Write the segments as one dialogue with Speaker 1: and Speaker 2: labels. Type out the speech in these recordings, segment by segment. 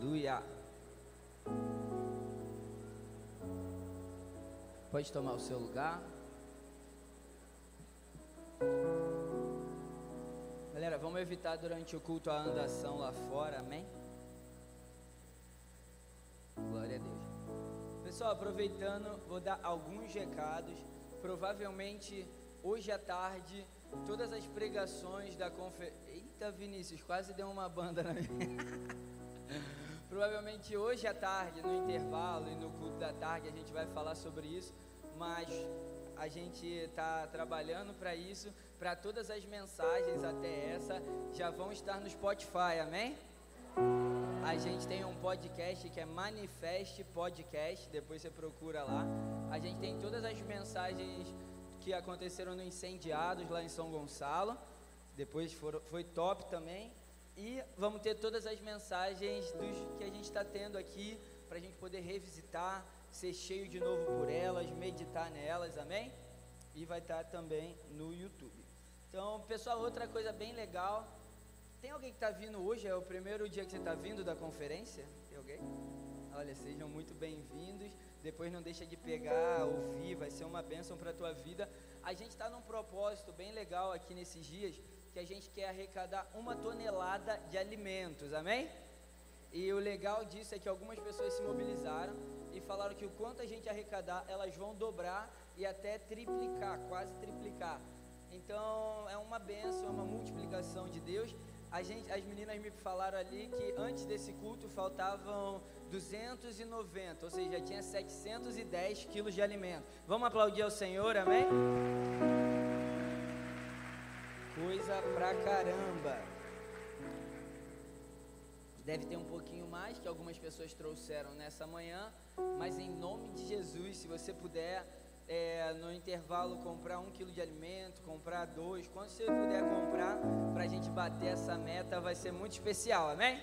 Speaker 1: Aleluia. Pode tomar o seu lugar. Galera, vamos evitar durante o culto a andação lá fora, amém? Glória a Deus. Pessoal, aproveitando, vou dar alguns recados. Provavelmente hoje à tarde, todas as pregações da conferência. Eita, Vinícius, quase deu uma banda na minha. Provavelmente hoje à tarde, no intervalo e no culto da tarde, a gente vai falar sobre isso, mas a gente está trabalhando para isso, para todas as mensagens até essa já vão estar no Spotify, amém? A gente tem um podcast que é Manifeste Podcast, depois você procura lá. A gente tem todas as mensagens que aconteceram no Incendiados lá em São Gonçalo. Depois foram, foi top também. E vamos ter todas as mensagens dos, que a gente está tendo aqui para a gente poder revisitar, ser cheio de novo por elas, meditar nelas, amém? E vai estar tá também no YouTube. Então, pessoal, outra coisa bem legal. Tem alguém que está vindo hoje? É o primeiro dia que você está vindo da conferência? Tem alguém? Olha, sejam muito bem-vindos. Depois não deixa de pegar, ouvir, vai ser uma bênção para a tua vida. A gente está num propósito bem legal aqui nesses dias que a gente quer arrecadar uma tonelada de alimentos, amém? E o legal disso é que algumas pessoas se mobilizaram e falaram que o quanto a gente arrecadar, elas vão dobrar e até triplicar, quase triplicar. Então é uma benção, é uma multiplicação de Deus. A gente, as meninas me falaram ali que antes desse culto faltavam 290, ou seja, tinha 710 quilos de alimento. Vamos aplaudir ao Senhor, amém? Coisa pra caramba. Deve ter um pouquinho mais que algumas pessoas trouxeram nessa manhã, mas em nome de Jesus, se você puder é, no intervalo comprar um quilo de alimento, comprar dois, quando você puder comprar para a gente bater essa meta, vai ser muito especial, amém?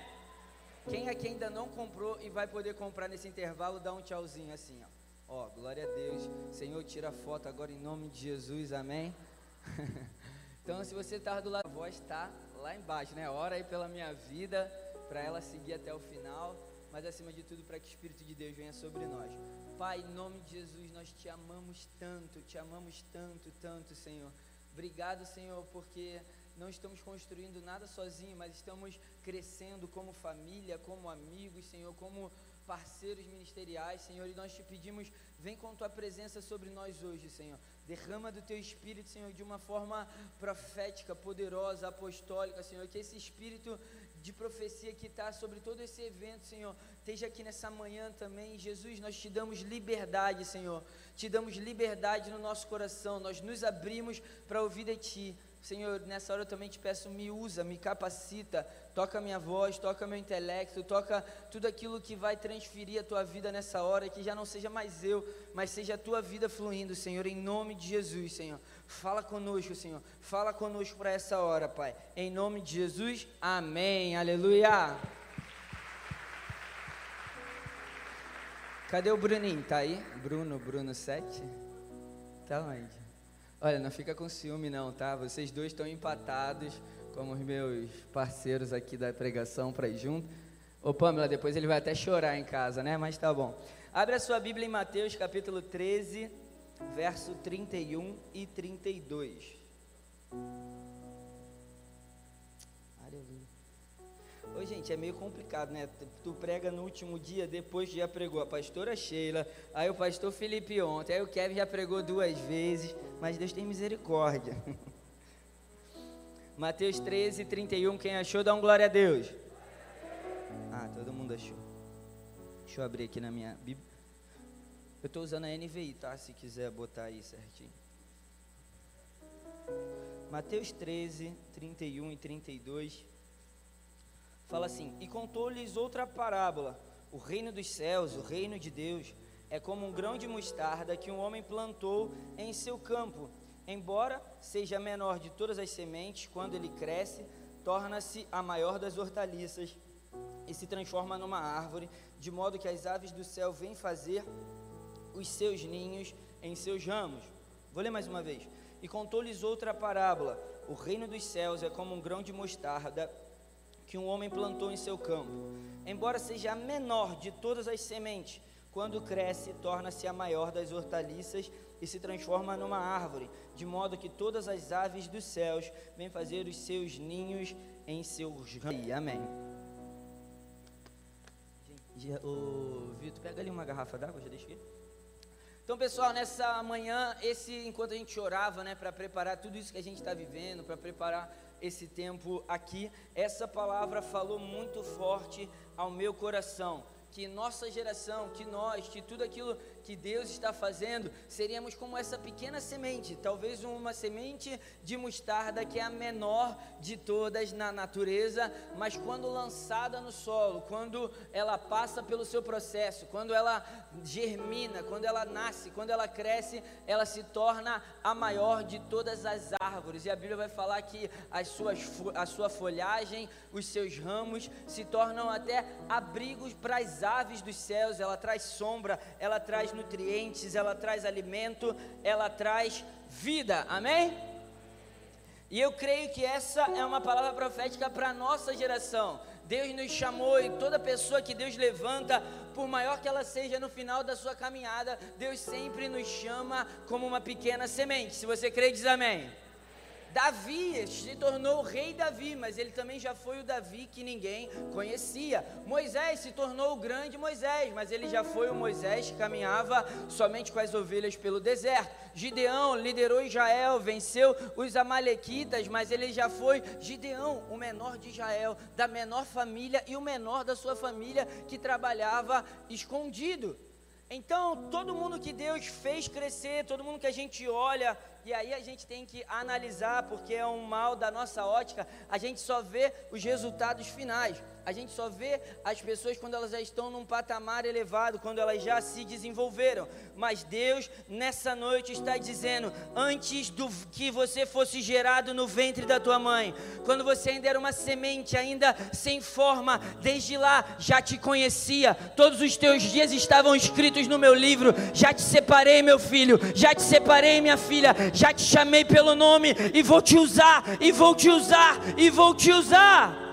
Speaker 1: Quem aqui ainda não comprou e vai poder comprar nesse intervalo, dá um tchauzinho assim, ó. Ó, glória a Deus. Senhor, tira a foto agora em nome de Jesus, amém? Então, se você está do lado, a voz está lá embaixo, né? Ora aí pela minha vida, para ela seguir até o final, mas acima de tudo, para que o Espírito de Deus venha sobre nós. Pai, em nome de Jesus, nós te amamos tanto, te amamos tanto, tanto, Senhor. Obrigado, Senhor, porque não estamos construindo nada sozinho, mas estamos crescendo como família, como amigos, Senhor, como parceiros ministeriais, Senhor, e nós te pedimos, vem com tua presença sobre nós hoje, Senhor. Derrama do teu espírito, Senhor, de uma forma profética, poderosa, apostólica, Senhor. Que esse espírito de profecia que está sobre todo esse evento, Senhor, esteja aqui nessa manhã também. Jesus, nós te damos liberdade, Senhor. Te damos liberdade no nosso coração. Nós nos abrimos para ouvir de Ti. Senhor, nessa hora eu também te peço, me usa, me capacita, toca minha voz, toca meu intelecto, toca tudo aquilo que vai transferir a tua vida nessa hora, que já não seja mais eu, mas seja a tua vida fluindo, Senhor, em nome de Jesus, Senhor. Fala conosco, Senhor, fala conosco para essa hora, Pai, em nome de Jesus, amém, aleluia. Cadê o Bruninho? Tá aí? Bruno, Bruno 7? Tá onde? Olha, não fica com ciúme não, tá? Vocês dois estão empatados como os meus parceiros aqui da pregação para ir junto. Ô Pamela, depois ele vai até chorar em casa, né? Mas tá bom. Abre a sua Bíblia em Mateus capítulo 13, verso 31 e 32. Ô, gente, é meio complicado, né? Tu prega no último dia, depois já pregou a pastora Sheila, aí o pastor Felipe ontem, aí o Kevin já pregou duas vezes, mas Deus tem misericórdia. Mateus 13, 31, quem achou, dá um glória a Deus. Ah, todo mundo achou. Deixa eu abrir aqui na minha Bíblia. Eu estou usando a NVI, tá? Se quiser botar aí certinho. Mateus 13, 31 e 32 fala assim: E contou-lhes outra parábola: O reino dos céus, o reino de Deus, é como um grão de mostarda que um homem plantou em seu campo. Embora seja a menor de todas as sementes, quando ele cresce, torna-se a maior das hortaliças e se transforma numa árvore, de modo que as aves do céu vêm fazer os seus ninhos em seus ramos. Vou ler mais uma vez. E contou-lhes outra parábola: O reino dos céus é como um grão de mostarda que um homem plantou em seu campo. Embora seja a menor de todas as sementes, quando cresce, torna-se a maior das hortaliças e se transforma numa árvore, de modo que todas as aves dos céus vêm fazer os seus ninhos em seus ramos. Amém. Ô, Vitor, pega ali uma garrafa d'água, já deixa aqui. Então, pessoal, nessa manhã, esse enquanto a gente orava, né, para preparar tudo isso que a gente está vivendo, para preparar esse tempo aqui, essa palavra falou muito forte ao meu coração que nossa geração, que nós, que tudo aquilo que Deus está fazendo, seríamos como essa pequena semente, talvez uma semente de mostarda que é a menor de todas na natureza, mas quando lançada no solo, quando ela passa pelo seu processo, quando ela germina, quando ela nasce, quando ela cresce, ela se torna a maior de todas as árvores. E a Bíblia vai falar que as suas, a sua folhagem, os seus ramos se tornam até abrigos para as aves dos céus, ela traz sombra, ela traz nutrientes, ela traz alimento, ela traz vida. Amém? E eu creio que essa é uma palavra profética para a nossa geração. Deus nos chamou e toda pessoa que Deus levanta, por maior que ela seja no final da sua caminhada, Deus sempre nos chama como uma pequena semente. Se você crê, diz amém. Davi se tornou o rei Davi, mas ele também já foi o Davi que ninguém conhecia. Moisés se tornou o grande Moisés, mas ele já foi o Moisés que caminhava somente com as ovelhas pelo deserto. Gideão liderou Israel, venceu os amalequitas, mas ele já foi Gideão, o menor de Israel, da menor família e o menor da sua família que trabalhava escondido. Então, todo mundo que Deus fez crescer, todo mundo que a gente olha e aí a gente tem que analisar, porque é um mal da nossa ótica, a gente só vê os resultados finais. A gente só vê as pessoas quando elas já estão num patamar elevado, quando elas já se desenvolveram. Mas Deus, nessa noite, está dizendo: antes do que você fosse gerado no ventre da tua mãe, quando você ainda era uma semente, ainda sem forma, desde lá já te conhecia, todos os teus dias estavam escritos no meu livro. Já te separei, meu filho, já te separei, minha filha, já te chamei pelo nome e vou te usar, e vou te usar, e vou te usar.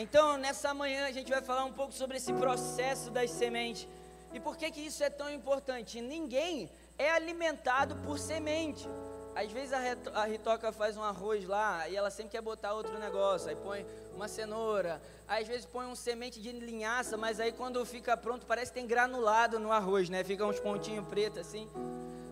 Speaker 1: Então, nessa manhã a gente vai falar um pouco sobre esse processo das sementes. E por que que isso é tão importante? Ninguém é alimentado por semente. Às vezes a, Ritoca faz um arroz lá e ela sempre quer botar outro negócio. Aí põe uma cenoura, às vezes põe um semente de linhaça, mas aí quando fica pronto parece que tem granulado no arroz, né? Fica uns pontinhos pretos assim.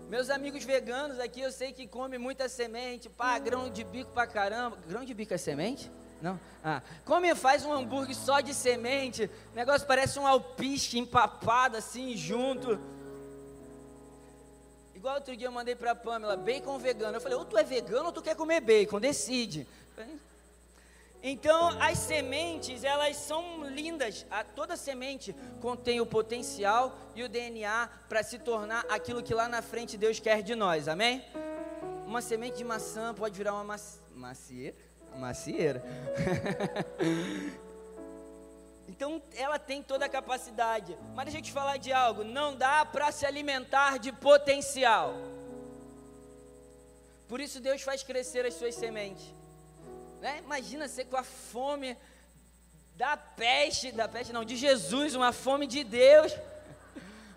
Speaker 1: Meus amigos veganos aqui, eu sei que come muita semente, pá, grão de bico pra caramba. Grão de bico é semente? Não? Ah, come faz um hambúrguer só de semente, o negócio parece um alpiste empapado assim junto. Igual outro dia eu mandei para a Pamela, bacon vegano. Eu falei, ou tu é vegano ou tu quer comer bacon, decide. Então, as sementes, elas são lindas. Toda semente contém o potencial e o DNA para se tornar aquilo que lá na frente Deus quer de nós, amém? Uma semente de maçã pode virar uma macieira. Macieira. Então ela tem toda a capacidade. Mas deixa eu te falar de algo: não dá para se alimentar de potencial. Por isso Deus faz crescer as suas sementes. Né? Imagina você com a fome da peste, da peste não, de Jesus, uma fome de Deus.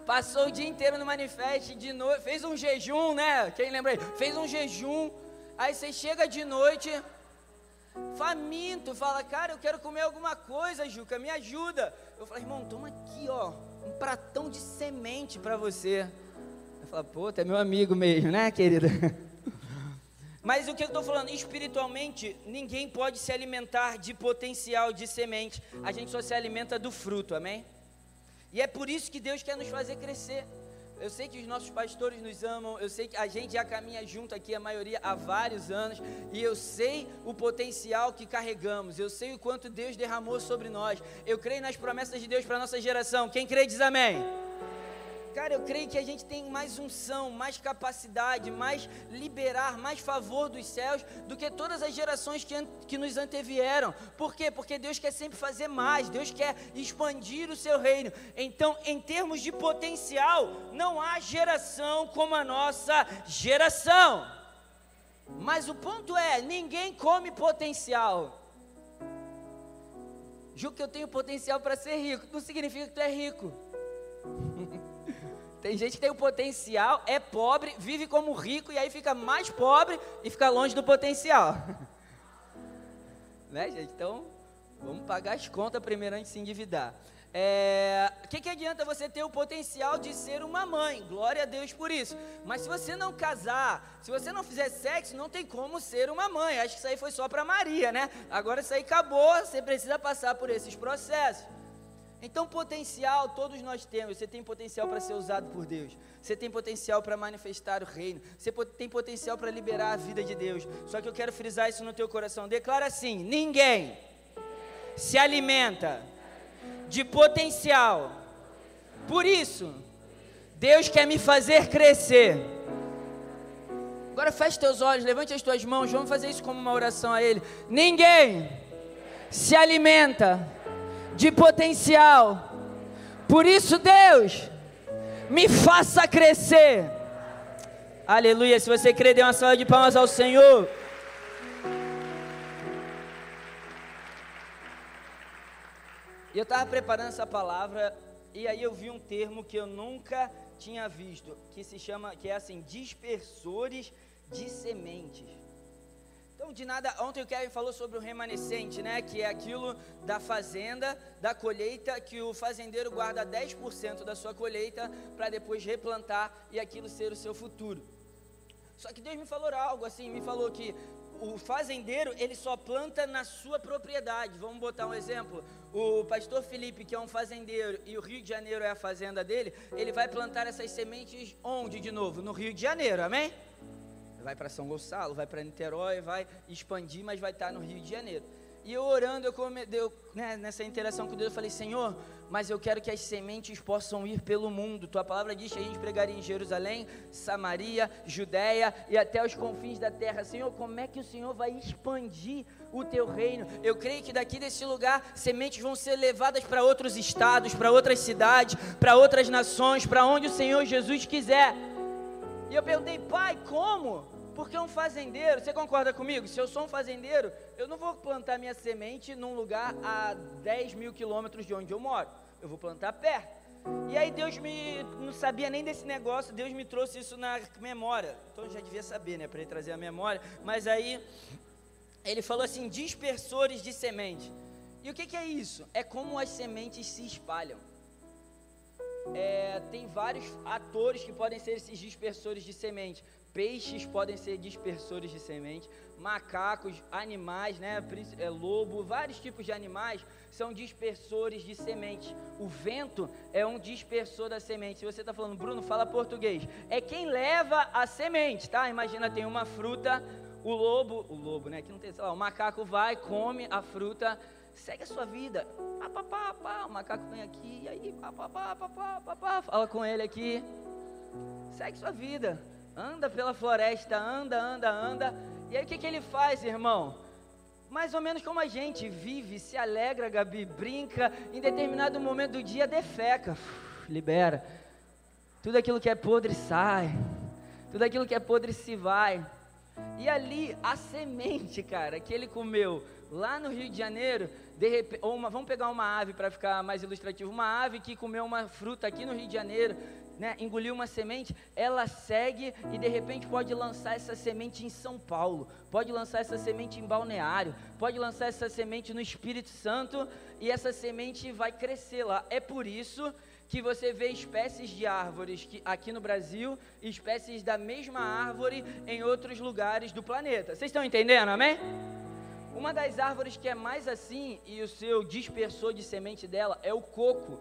Speaker 1: Passou o dia inteiro no manifesto, de noite, fez um jejum, né? Quem lembra aí? Fez um jejum. Aí você chega de noite, faminto, fala, cara, eu quero comer alguma coisa, Juca, me ajuda. Eu falo, irmão, toma aqui, ó, um pratão de semente para você. Eu falo, pô, tu é meu amigo mesmo, né, querida? Mas o que eu estou falando? Espiritualmente, ninguém pode se alimentar de potencial de semente. A gente só se alimenta do fruto, amém? E é por isso que Deus quer nos fazer crescer. Eu sei que os nossos pastores nos amam, eu sei que a gente já caminha junto aqui, a maioria há vários anos, e eu sei o potencial que carregamos, eu sei o quanto Deus derramou sobre nós. Eu creio nas promessas de Deus para a nossa geração. Quem crê diz amém. Cara, eu creio que a gente tem mais unção, mais capacidade, mais liberar, mais favor dos céus do que todas as gerações que, que nos antevieram. Por quê? Porque Deus quer sempre fazer mais, Deus quer expandir o seu reino. Então, em termos de potencial, não há geração como a nossa geração. Mas o ponto é: ninguém come potencial. Ju que eu tenho potencial para ser rico, não significa que tu é rico. Tem gente que tem o potencial, é pobre, vive como rico e aí fica mais pobre e fica longe do potencial. né, gente? Então, vamos pagar as contas primeiro antes de se endividar. O é, que, que adianta você ter o potencial de ser uma mãe? Glória a Deus por isso. Mas se você não casar, se você não fizer sexo, não tem como ser uma mãe. Acho que isso aí foi só para Maria, né? Agora isso aí acabou, você precisa passar por esses processos. Então, potencial todos nós temos. Você tem potencial para ser usado por Deus. Você tem potencial para manifestar o reino. Você tem potencial para liberar a vida de Deus. Só que eu quero frisar isso no teu coração. Declara assim: ninguém se alimenta de potencial. Por isso, Deus quer me fazer crescer. Agora feche teus olhos, levante as tuas mãos, vamos fazer isso como uma oração a Ele. Ninguém se alimenta de potencial. Por isso, Deus, me faça crescer. Aleluia. Se você crê, dê uma salva de palmas ao Senhor. E eu estava preparando essa palavra e aí eu vi um termo que eu nunca tinha visto, que se chama, que é assim, dispersores de sementes. Então, de nada, ontem o Kevin falou sobre o remanescente, né, que é aquilo da fazenda, da colheita, que o fazendeiro guarda 10% da sua colheita para depois replantar e aquilo ser o seu futuro. Só que Deus me falou algo assim, me falou que o fazendeiro, ele só planta na sua propriedade. Vamos botar um exemplo. O pastor Felipe, que é um fazendeiro, e o Rio de Janeiro é a fazenda dele, ele vai plantar essas sementes onde de novo? No Rio de Janeiro, amém? Vai para São Gonçalo, vai para Niterói, vai expandir, mas vai estar no Rio de Janeiro. E eu orando, eu, come, eu né, nessa interação com Deus, eu falei, Senhor, mas eu quero que as sementes possam ir pelo mundo. Tua palavra diz que a gente pregaria em Jerusalém, Samaria, Judéia e até os confins da terra. Senhor, como é que o Senhor vai expandir o teu reino? Eu creio que daqui desse lugar, sementes vão ser levadas para outros estados, para outras cidades, para outras nações, para onde o Senhor Jesus quiser. E eu perguntei, pai, como? Porque um fazendeiro, você concorda comigo? Se eu sou um fazendeiro, eu não vou plantar minha semente num lugar a 10 mil quilômetros de onde eu moro. Eu vou plantar perto. E aí Deus me não sabia nem desse negócio, Deus me trouxe isso na memória. Então eu já devia saber, né, para ele trazer a memória. Mas aí ele falou assim: dispersores de semente. E o que, que é isso? É como as sementes se espalham. É, tem vários atores que podem ser esses dispersores de semente. Peixes podem ser dispersores de semente, macacos, animais, né, é, lobo, vários tipos de animais são dispersores de semente. O vento é um dispersor da semente. Se você está falando, Bruno, fala português. É quem leva a semente, tá? Imagina, tem uma fruta, o lobo, o lobo, né? Que não tem, sei lá, o macaco vai, come a fruta, segue a sua vida. Pá, pá, pá, pá, o macaco vem aqui, e aí, pá, pá, pá, pá, pá, pá, fala com ele aqui. Segue sua vida anda pela floresta, anda, anda, anda. E aí o que, que ele faz, irmão? Mais ou menos como a gente vive, se alegra, Gabi, brinca, em determinado momento do dia defeca, libera. Tudo aquilo que é podre sai, tudo aquilo que é podre se vai. E ali a semente, cara, que ele comeu lá no Rio de Janeiro, repente, ou uma, vamos pegar uma ave para ficar mais ilustrativo, uma ave que comeu uma fruta aqui no Rio de Janeiro, né, engoliu uma semente, ela segue e de repente pode lançar essa semente em São Paulo, pode lançar essa semente em Balneário, pode lançar essa semente no Espírito Santo e essa semente vai crescer lá. É por isso que você vê espécies de árvores que, aqui no Brasil espécies da mesma árvore em outros lugares do planeta. Vocês estão entendendo, amém? Uma das árvores que é mais assim e o seu dispersor de semente dela é o coco.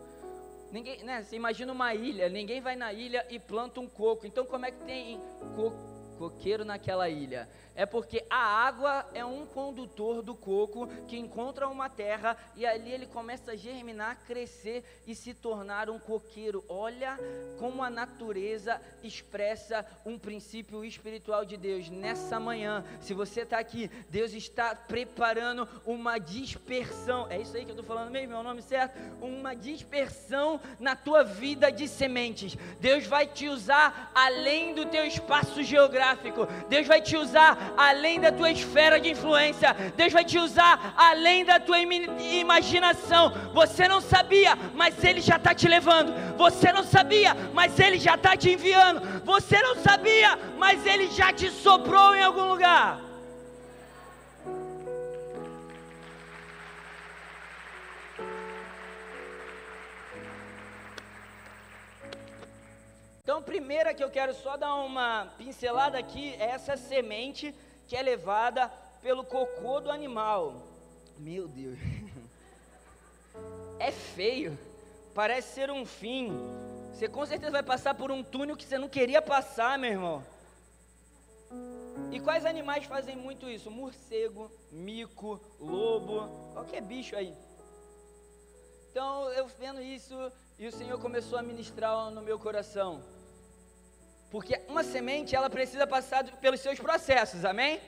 Speaker 1: Ninguém, né, você imagina uma ilha, ninguém vai na ilha e planta um coco. Então como é que tem co coqueiro naquela ilha? É porque a água é um condutor do coco que encontra uma terra e ali ele começa a germinar, crescer e se tornar um coqueiro. Olha como a natureza expressa um princípio espiritual de Deus. Nessa manhã, se você está aqui, Deus está preparando uma dispersão. É isso aí que eu estou falando mesmo, é o nome certo? Uma dispersão na tua vida de sementes. Deus vai te usar além do teu espaço geográfico. Deus vai te usar além da tua esfera de influência. Deus vai te usar além da tua imaginação. Você não sabia, mas Ele já está te levando. Você não sabia, mas Ele já está te enviando. Você não sabia, mas Ele já te soprou em algum lugar. Então, primeira que eu quero só dar uma pincelada aqui é essa semente que é levada pelo cocô do animal. Meu Deus. É feio. Parece ser um fim. Você com certeza vai passar por um túnel que você não queria passar, meu irmão. E quais animais fazem muito isso? Morcego, mico, lobo, qualquer bicho aí. Então eu vendo isso e o Senhor começou a ministrar no meu coração. Porque uma semente, ela precisa passar pelos seus processos, amém?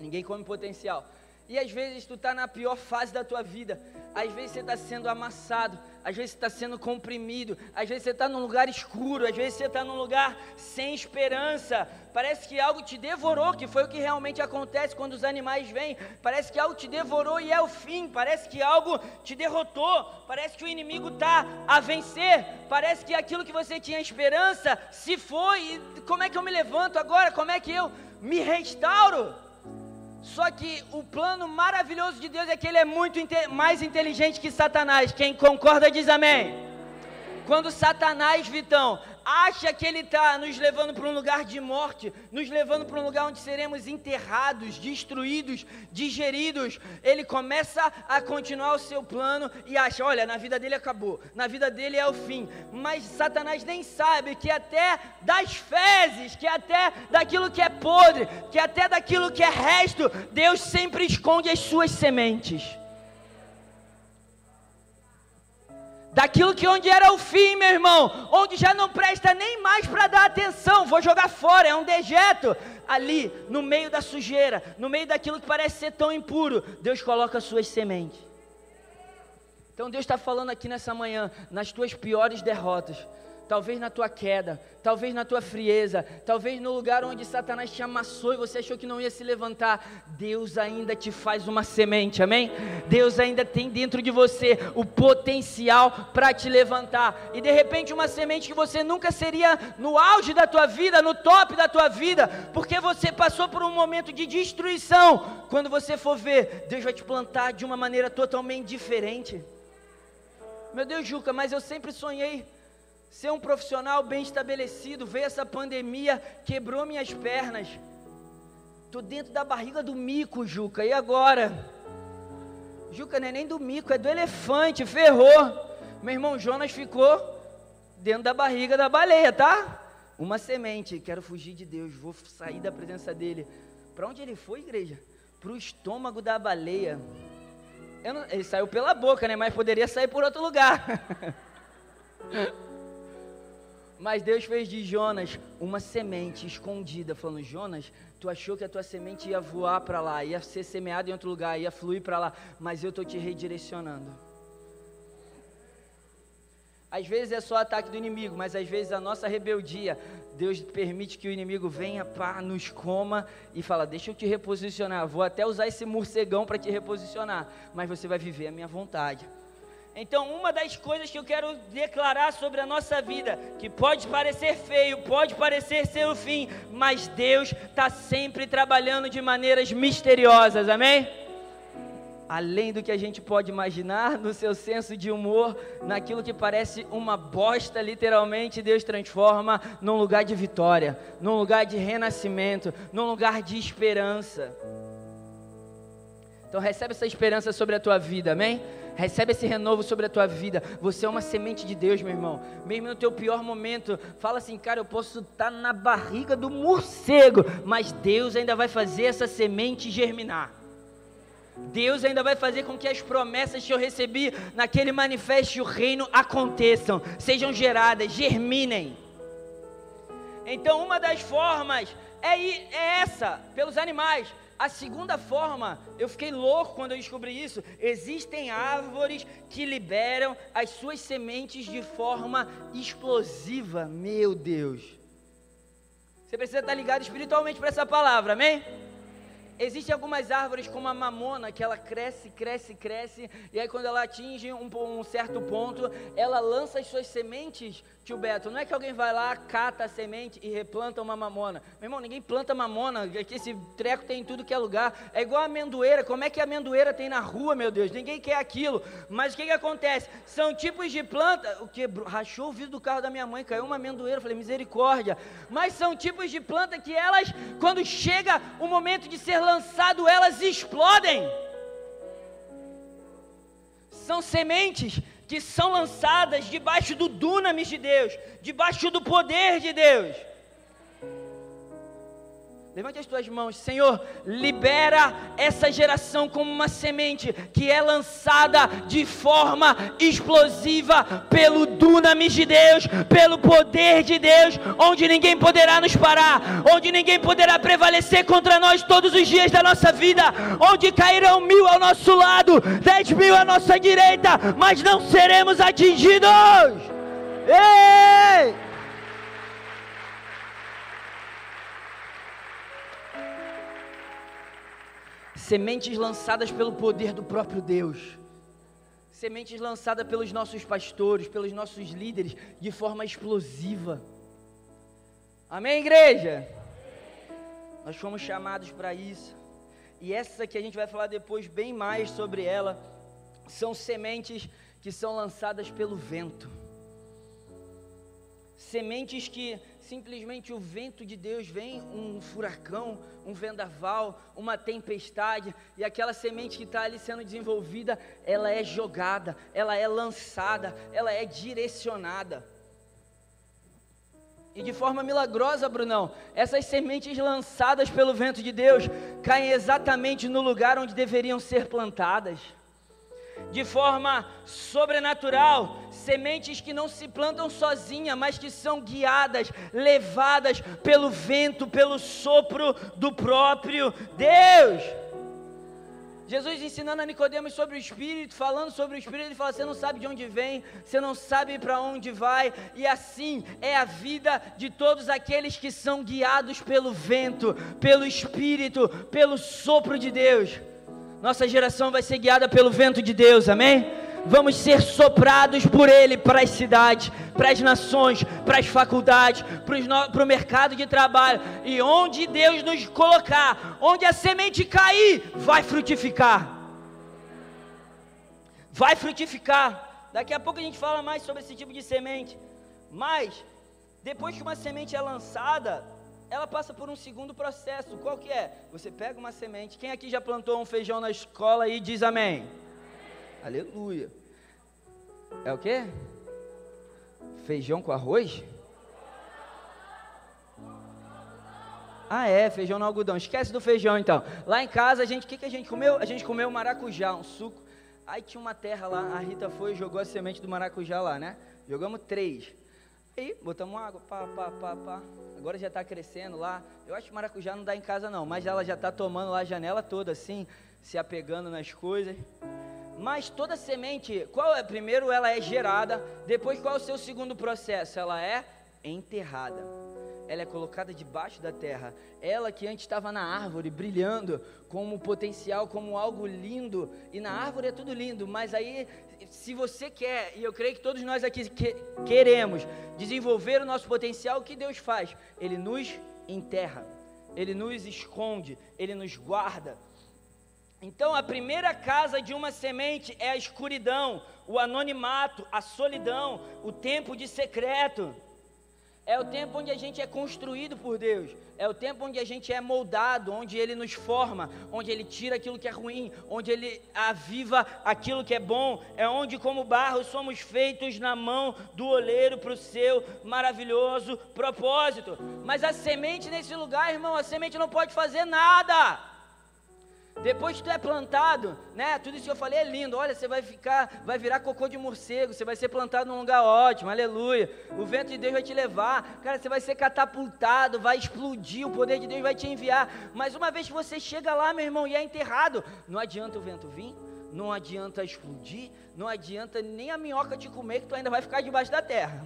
Speaker 1: Ninguém come potencial. E às vezes tu está na pior fase da tua vida. Às vezes você está sendo amassado. Às vezes você está sendo comprimido. Às vezes você está num lugar escuro. Às vezes você está num lugar sem esperança. Parece que algo te devorou, que foi o que realmente acontece quando os animais vêm. Parece que algo te devorou e é o fim. Parece que algo te derrotou. Parece que o inimigo está a vencer. Parece que aquilo que você tinha esperança se foi. E como é que eu me levanto agora? Como é que eu me restauro? Só que o plano maravilhoso de Deus é que ele é muito mais inteligente que Satanás. Quem concorda diz amém. Quando Satanás, Vitão, acha que ele está nos levando para um lugar de morte, nos levando para um lugar onde seremos enterrados, destruídos, digeridos, ele começa a continuar o seu plano e acha: olha, na vida dele acabou, na vida dele é o fim. Mas Satanás nem sabe que até das fezes, que até daquilo que é podre, que até daquilo que é resto, Deus sempre esconde as suas sementes. Daquilo que onde era o fim, meu irmão, onde já não presta nem mais para dar atenção, vou jogar fora, é um dejeto. Ali, no meio da sujeira, no meio daquilo que parece ser tão impuro, Deus coloca as suas sementes. Então Deus está falando aqui nessa manhã, nas tuas piores derrotas, talvez na tua queda, talvez na tua frieza, talvez no lugar onde Satanás te amassou e você achou que não ia se levantar, Deus ainda te faz uma semente, amém? Deus ainda tem dentro de você o potencial para te levantar, e de repente uma semente que você nunca seria no auge da tua vida, no top da tua vida, porque você passou por um momento de destruição, quando você for ver, Deus vai te plantar de uma maneira totalmente diferente. Meu Deus, Juca, mas eu sempre sonhei ser um profissional bem estabelecido, veio essa pandemia, quebrou minhas pernas. Tô dentro da barriga do mico, Juca. E agora? Juca não é nem do mico, é do elefante, ferrou. Meu irmão Jonas ficou dentro da barriga da baleia, tá? Uma semente, quero fugir de Deus, vou sair da presença dele. Para onde ele foi, igreja? Para o estômago da baleia. Não, ele saiu pela boca, né? Mas poderia sair por outro lugar. Mas Deus fez de Jonas uma semente escondida, falando: Jonas, tu achou que a tua semente ia voar para lá, ia ser semeada em outro lugar, ia fluir para lá, mas eu estou te redirecionando. Às vezes é só ataque do inimigo, mas às vezes a nossa rebeldia, Deus permite que o inimigo venha, pá, nos coma e fala: Deixa eu te reposicionar. Vou até usar esse morcegão para te reposicionar, mas você vai viver a minha vontade. Então, uma das coisas que eu quero declarar sobre a nossa vida, que pode parecer feio, pode parecer ser o fim, mas Deus está sempre trabalhando de maneiras misteriosas, amém? Além do que a gente pode imaginar, no seu senso de humor, naquilo que parece uma bosta, literalmente, Deus transforma num lugar de vitória, num lugar de renascimento, num lugar de esperança. Então, recebe essa esperança sobre a tua vida, amém? Recebe esse renovo sobre a tua vida. Você é uma semente de Deus, meu irmão. Mesmo no teu pior momento, fala assim, cara, eu posso estar na barriga do morcego, mas Deus ainda vai fazer essa semente germinar. Deus ainda vai fazer com que as promessas que eu recebi naquele manifesto o reino aconteçam, sejam geradas, germinem. Então, uma das formas é, é essa, pelos animais. A segunda forma, eu fiquei louco quando eu descobri isso. Existem árvores que liberam as suas sementes de forma explosiva. Meu Deus. Você precisa estar ligado espiritualmente para essa palavra, amém? Existem algumas árvores como a mamona que ela cresce, cresce, cresce, e aí quando ela atinge um, um, certo ponto, ela lança as suas sementes, tio Beto. Não é que alguém vai lá, cata a semente e replanta uma mamona. Meu irmão, ninguém planta mamona, aqui esse treco tem em tudo que é lugar. É igual a amendoeira, como é que a amendoeira tem na rua, meu Deus? Ninguém quer aquilo. Mas o que, que acontece? São tipos de planta, o que rachou o vidro do carro da minha mãe, caiu uma amendoeira, falei, misericórdia. Mas são tipos de planta que elas, quando chega o momento de ser lançado, elas explodem. São sementes que são lançadas debaixo do dunamis de Deus, debaixo do poder de Deus. Levante as tuas mãos, Senhor, libera essa geração como uma semente que é lançada de forma explosiva pelo dunamis de Deus, pelo poder de Deus, onde ninguém poderá nos parar, onde ninguém poderá prevalecer contra nós todos os dias da nossa vida, onde cairão mil ao nosso lado, dez mil à nossa direita, mas não seremos atingidos. Ei! Sementes lançadas pelo poder do próprio Deus, sementes lançadas pelos nossos pastores, pelos nossos líderes, de forma explosiva. Amém, igreja? Nós fomos chamados para isso, e essa que a gente vai falar depois bem mais sobre ela, são sementes que são lançadas pelo vento, sementes que simplesmente o vento de Deus vem, um furacão, um vendaval, uma tempestade, e aquela semente que está ali sendo desenvolvida, ela é jogada, ela é lançada, ela é direcionada. E de forma milagrosa, Brunão, essas sementes lançadas pelo vento de Deus caem exatamente no lugar onde deveriam ser plantadas de forma sobrenatural, sementes que não se plantam sozinha, mas que são guiadas, levadas pelo vento, pelo sopro do próprio Deus. Jesus ensinando a Nicodemos sobre o Espírito, falando sobre o Espírito, ele fala: você não sabe de onde vem, você não sabe para onde vai, e assim é a vida de todos aqueles que são guiados pelo vento, pelo Espírito, pelo sopro de Deus. Nossa geração vai ser guiada pelo vento de Deus, amém? Vamos ser soprados por Ele para as cidades, para as nações, para as faculdades, para o mercado de trabalho. E onde Deus nos colocar, onde a semente cair, vai frutificar. Vai frutificar. Daqui a pouco a gente fala mais sobre esse tipo de semente. Mas, depois que uma semente é lançada, ela passa por um segundo processo. Qual que é? Você pega uma semente. Quem aqui já plantou um feijão na escola e diz amém? amém. Aleluia. É o quê? Feijão com arroz? Ah, é, feijão no algodão. Esquece do feijão então. Lá em casa, a gente, o que, que a gente comeu? A gente comeu maracujá, um suco. Aí tinha uma terra lá, a Rita foi e jogou a semente do maracujá lá, né? Jogamos três. Aí, botamos água, pá, pá, pá, pá agora já está crescendo lá. Eu acho que maracujá não dá em casa não, mas ela já está tomando lá a janela toda assim, se apegando nas coisas. Mas toda semente, qual é? Primeiro ela é gerada, depois qual é o seu segundo processo? Ela é enterrada. Ela é colocada debaixo da terra. Ela que antes estava na árvore, brilhando como potencial, como algo lindo. E na árvore é tudo lindo, mas aí se você quer, e eu creio que todos nós aqui que, queremos desenvolver o nosso potencial, o que Deus faz? Ele nos enterra, Ele nos esconde, Ele nos guarda. Então, a primeira casa de uma semente é a escuridão, o anonimato, a solidão, o tempo de secreto. É o tempo onde a gente é construído por Deus. É o tempo onde a gente é moldado, onde Ele nos forma, onde Ele tira aquilo que é ruim, onde Ele aviva aquilo que é bom. É onde, como barro, somos feitos na mão do oleiro para o seu maravilhoso propósito. Mas a semente nesse lugar, irmão, a semente não pode fazer nada. Depois que tu é plantado, né? Tudo isso que eu falei é lindo. Olha, você vai ficar, vai virar cocô de morcego, você vai ser plantado num lugar ótimo, aleluia. O vento de Deus vai te levar, cara, você vai ser catapultado, vai explodir, o poder de Deus vai te enviar. Mas uma vez que você chega lá, meu irmão, e é enterrado, não adianta o vento vir, não adianta explodir, não adianta nem a minhoca te comer, que tu ainda vai ficar debaixo da terra.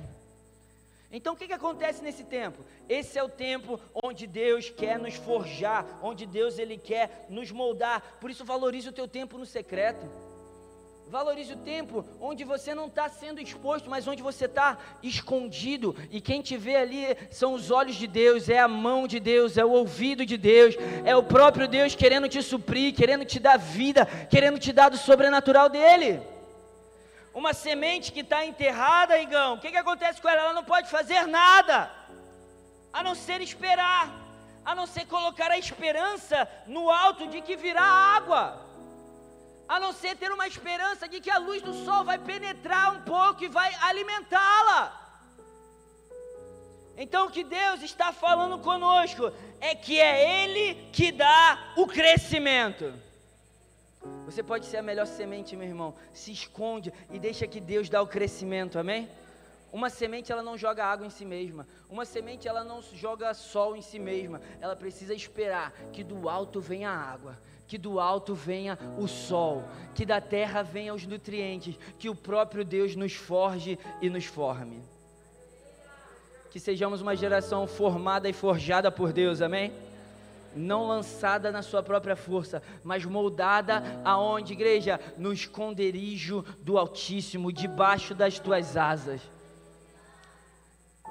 Speaker 1: Então o que, que acontece nesse tempo? Esse é o tempo onde Deus quer nos forjar, onde Deus ele quer nos moldar. Por isso valorize o teu tempo no secreto. Valorize o tempo onde você não está sendo exposto, mas onde você está escondido. E quem te vê ali são os olhos de Deus, é a mão de Deus, é o ouvido de Deus, é o próprio Deus querendo te suprir, querendo te dar vida, querendo te dar do sobrenatural dele. Uma semente que está enterrada, Igão, o que, que acontece com ela? Ela não pode fazer nada, a não ser esperar, a não ser colocar a esperança no alto de que virá água, a não ser ter uma esperança de que a luz do sol vai penetrar um pouco e vai alimentá-la. Então o que Deus está falando conosco é que é Ele que dá o crescimento. Você pode ser a melhor semente, meu irmão. Se esconde e deixa que Deus dá o crescimento, amém? Uma semente ela não joga água em si mesma. Uma semente ela não joga sol em si mesma. Ela precisa esperar que do alto venha a água, que do alto venha o sol, que da terra venha os nutrientes, que o próprio Deus nos forge e nos forme. Que sejamos uma geração formada e forjada por Deus, amém? Não lançada na sua própria força, mas moldada aonde, igreja? No esconderijo do Altíssimo, debaixo das tuas asas.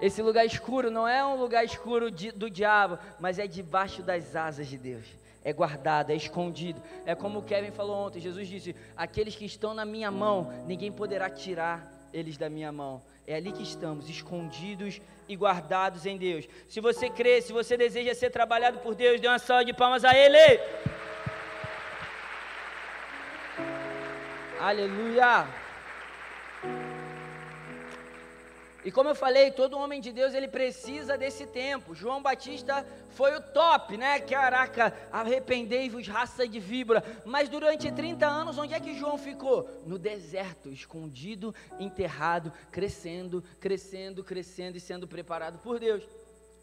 Speaker 1: Esse lugar escuro não é um lugar escuro de, do diabo, mas é debaixo das asas de Deus. É guardado, é escondido. É como o Kevin falou ontem. Jesus disse: Aqueles que estão na minha mão, ninguém poderá tirar eles da minha mão. É ali que estamos, escondidos e guardados em Deus. Se você crê, se você deseja ser trabalhado por Deus, dê uma salva de palmas a Ele. Aleluia. E como eu falei, todo homem de Deus ele precisa desse tempo. João Batista foi o top, né? Caraca, arrependei-vos, raça de víbora. Mas durante 30 anos, onde é que João ficou? No deserto, escondido, enterrado, crescendo, crescendo, crescendo e sendo preparado por Deus.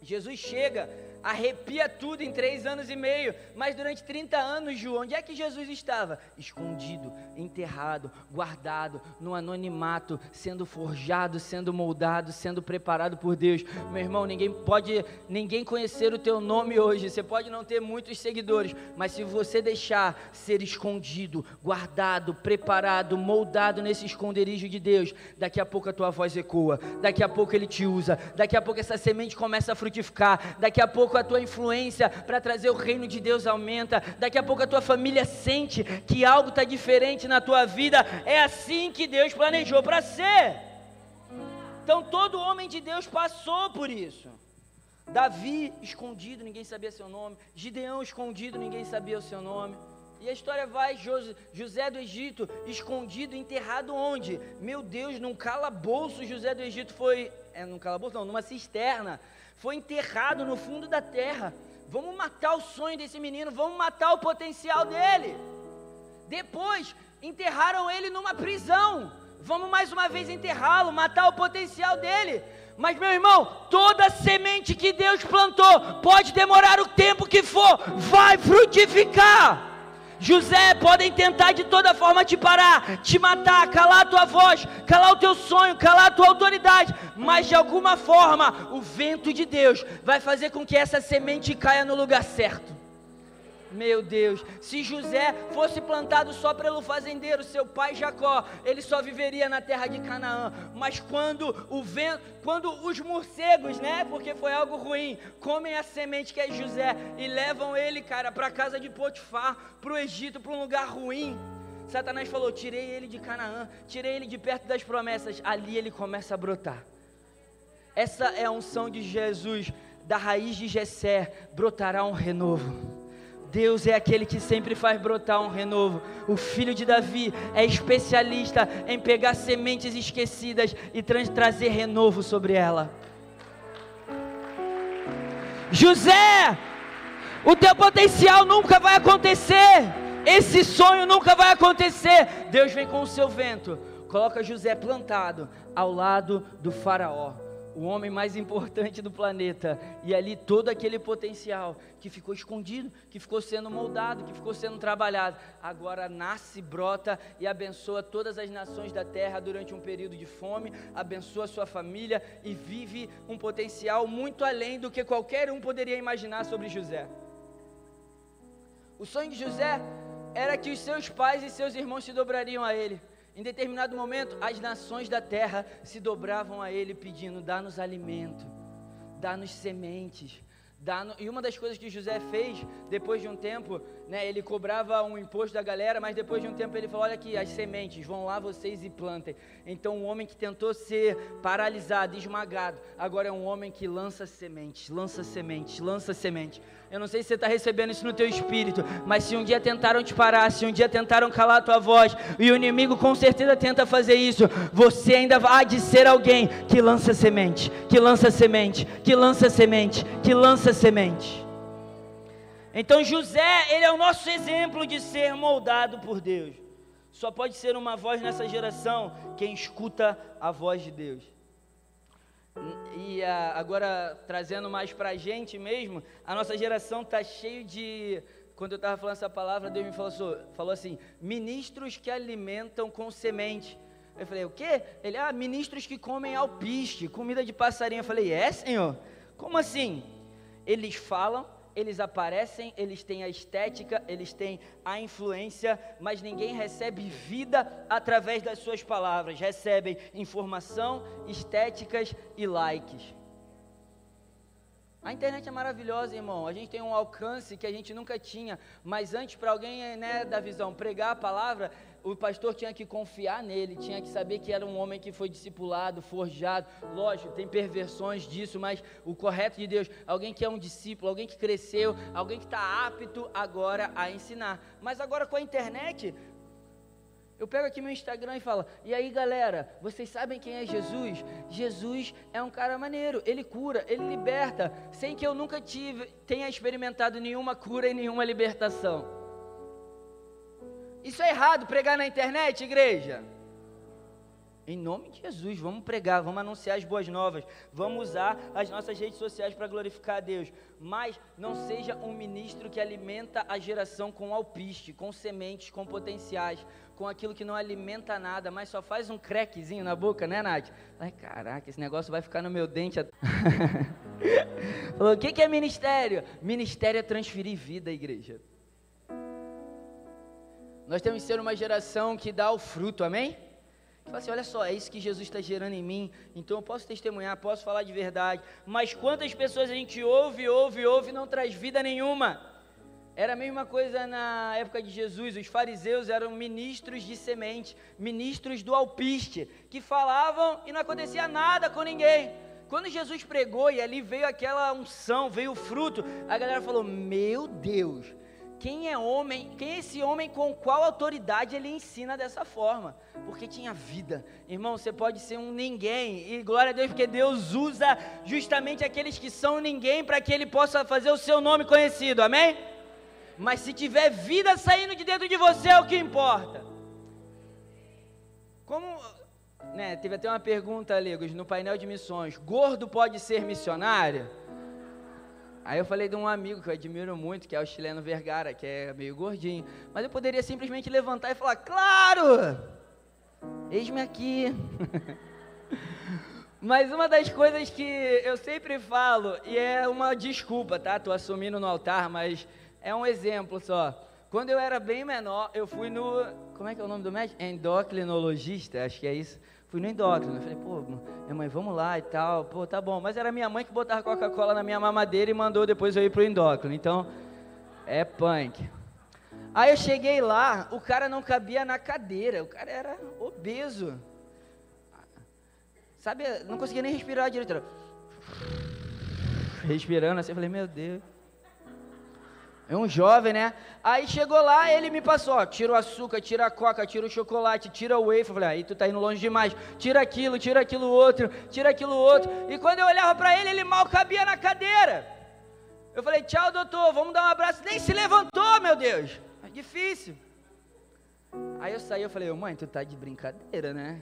Speaker 1: Jesus chega, arrepia tudo em três anos e meio, mas durante 30 anos, Ju, onde é que Jesus estava? Escondido, enterrado, guardado, no anonimato, sendo forjado, sendo moldado, sendo preparado por Deus. Meu irmão, ninguém pode, ninguém conhecer o teu nome hoje, você pode não ter muitos seguidores, mas se você deixar ser escondido, guardado, preparado, moldado nesse esconderijo de Deus, daqui a pouco a tua voz ecoa, daqui a pouco Ele te usa, daqui a pouco essa semente começa a frutificar frutificar. Daqui a pouco a tua influência para trazer o reino de Deus aumenta. Daqui a pouco a tua família sente que algo está diferente na tua vida. É assim que Deus planejou para ser. Então todo homem de Deus passou por isso. Davi escondido, ninguém sabia seu nome. Gideão escondido, ninguém sabia o seu nome. E a história vai, José do Egito, escondido, enterrado onde? Meu Deus, num calabouço, José do Egito foi, é num calabouço não, numa cisterna, foi enterrado no fundo da terra. Vamos matar o sonho desse menino, vamos matar o potencial dele. Depois, enterraram ele numa prisão. Vamos mais uma vez enterrá-lo, matar o potencial dele. Mas, meu irmão, toda semente que Deus plantou, pode demorar o tempo que for, vai frutificar. José, podem tentar de toda forma te parar, te matar, calar a tua voz, calar o teu sonho, calar a tua autoridade, mas de alguma forma o vento de Deus vai fazer com que essa semente caia no lugar certo. Meu Deus, se José fosse plantado só pelo fazendeiro, seu pai Jacó, ele só viveria na terra de Canaã. Mas quando o vento, quando os morcegos, né, porque foi algo ruim, comem a semente que é José e levam ele, cara, para casa de Potifar, para o Egito, para um lugar ruim. Satanás falou: tirei ele de Canaã, tirei ele de perto das promessas. Ali ele começa a brotar. essa é a unção de Jesus. Da raiz de Jessé brotará um renovo. Deus é aquele que sempre faz brotar um renovo. O filho de Davi é especialista em pegar sementes esquecidas e tra trazer renovo sobre ela. José, o teu potencial nunca vai acontecer. Esse sonho nunca vai acontecer. Deus vem com o seu vento, coloca José plantado ao lado do Faraó o homem mais importante do planeta, e ali todo aquele potencial que ficou escondido, que ficou sendo moldado, que ficou sendo trabalhado, agora nasce, brota e abençoa todas as nações da terra durante um período de fome, abençoa sua família e vive um potencial muito além do que qualquer um poderia imaginar sobre José. O sonho de José era que os seus pais e seus irmãos se dobrariam a ele. Em determinado momento, as nações da terra se dobravam a ele pedindo: dá-nos alimento, dá-nos sementes. E uma das coisas que José fez, depois de um tempo, né, ele cobrava um imposto da galera, mas depois de um tempo ele falou: Olha aqui, as sementes, vão lá vocês e plantem. Então, um homem que tentou ser paralisado, esmagado, agora é um homem que lança sementes, lança sementes, lança sementes. Eu não sei se você está recebendo isso no teu espírito, mas se um dia tentaram te parar, se um dia tentaram calar a tua voz, e o inimigo com certeza tenta fazer isso, você ainda há de ser alguém que lança semente, que lança semente, que lança semente, que lança semente. Então José, ele é o nosso exemplo de ser moldado por Deus. Só pode ser uma voz nessa geração quem escuta a voz de Deus. E a, agora, trazendo mais para a gente mesmo, a nossa geração está cheio de. Quando eu estava falando essa palavra, Deus me falou, falou assim: ministros que alimentam com semente. Eu falei, o quê? Ele, ah, ministros que comem alpiste, comida de passarinho. Eu falei, é, Senhor? Como assim? Eles falam, eles aparecem, eles têm a estética, eles têm a influência, mas ninguém recebe vida através das suas palavras, recebem informação, estéticas e likes. A internet é maravilhosa, irmão. A gente tem um alcance que a gente nunca tinha. Mas antes, para alguém né, da visão pregar a palavra, o pastor tinha que confiar nele, tinha que saber que era um homem que foi discipulado, forjado. Lógico, tem perversões disso, mas o correto de Deus, alguém que é um discípulo, alguém que cresceu, alguém que está apto agora a ensinar. Mas agora com a internet, eu pego aqui meu Instagram e falo: E aí galera, vocês sabem quem é Jesus? Jesus é um cara maneiro, ele cura, ele liberta, sem que eu nunca tive, tenha experimentado nenhuma cura e nenhuma libertação. Isso é errado pregar na internet, igreja? Em nome de Jesus, vamos pregar, vamos anunciar as boas novas, vamos usar as nossas redes sociais para glorificar a Deus. Mas não seja um ministro que alimenta a geração com alpiste, com sementes, com potenciais, com aquilo que não alimenta nada, mas só faz um crequezinho na boca, né, Nath? Ai, caraca, esse negócio vai ficar no meu dente. Falou, o que, que é ministério? Ministério é transferir vida, igreja. Nós temos que ser uma geração que dá o fruto, amém? Que fala assim, olha só, é isso que Jesus está gerando em mim, então eu posso testemunhar, posso falar de verdade, mas quantas pessoas a gente ouve, ouve, ouve e não traz vida nenhuma? Era a mesma coisa na época de Jesus, os fariseus eram ministros de semente, ministros do alpiste, que falavam e não acontecia nada com ninguém. Quando Jesus pregou e ali veio aquela unção, veio o fruto, a galera falou: Meu Deus, quem é homem, quem é esse homem com qual autoridade ele ensina dessa forma? Porque tinha vida. Irmão, você pode ser um ninguém, e glória a Deus, porque Deus usa justamente aqueles que são ninguém para que ele possa fazer o seu nome conhecido, amém? Mas se tiver vida saindo de dentro de você, é o que importa. Como, né, teve até uma pergunta, Legos, no painel de missões: gordo pode ser missionário? Aí eu falei de um amigo que eu admiro muito, que é o chileno Vergara, que é meio gordinho. Mas eu poderia simplesmente levantar e falar: Claro! Eis-me aqui. Mas uma das coisas que eu sempre falo, e é uma desculpa, tá? Tô assumindo no altar, mas é um exemplo só. Quando eu era bem menor, eu fui no. Como é que é o nome do médico? Endocrinologista, acho que é isso. Fui no endócrino. Eu falei, pô, minha mãe, vamos lá e tal. Pô, tá bom. Mas era minha mãe que botava Coca-Cola na minha mamadeira e mandou depois eu ir pro endócrino. Então, é punk. Aí eu cheguei lá, o cara não cabia na cadeira. O cara era obeso. Sabe, não conseguia nem respirar direito. Respirando assim, eu falei, meu Deus. É um jovem, né? Aí chegou lá, ele me passou, ó, tira o açúcar, tira a coca, tira o chocolate, tira o wafer. Eu falei, aí tu tá indo longe demais. Tira aquilo, tira aquilo outro, tira aquilo outro. E quando eu olhava para ele, ele mal cabia na cadeira. Eu falei, tchau, doutor, vamos dar um abraço. Nem se levantou, meu Deus. É difícil. Aí eu saí, eu falei, mãe, tu tá de brincadeira, né?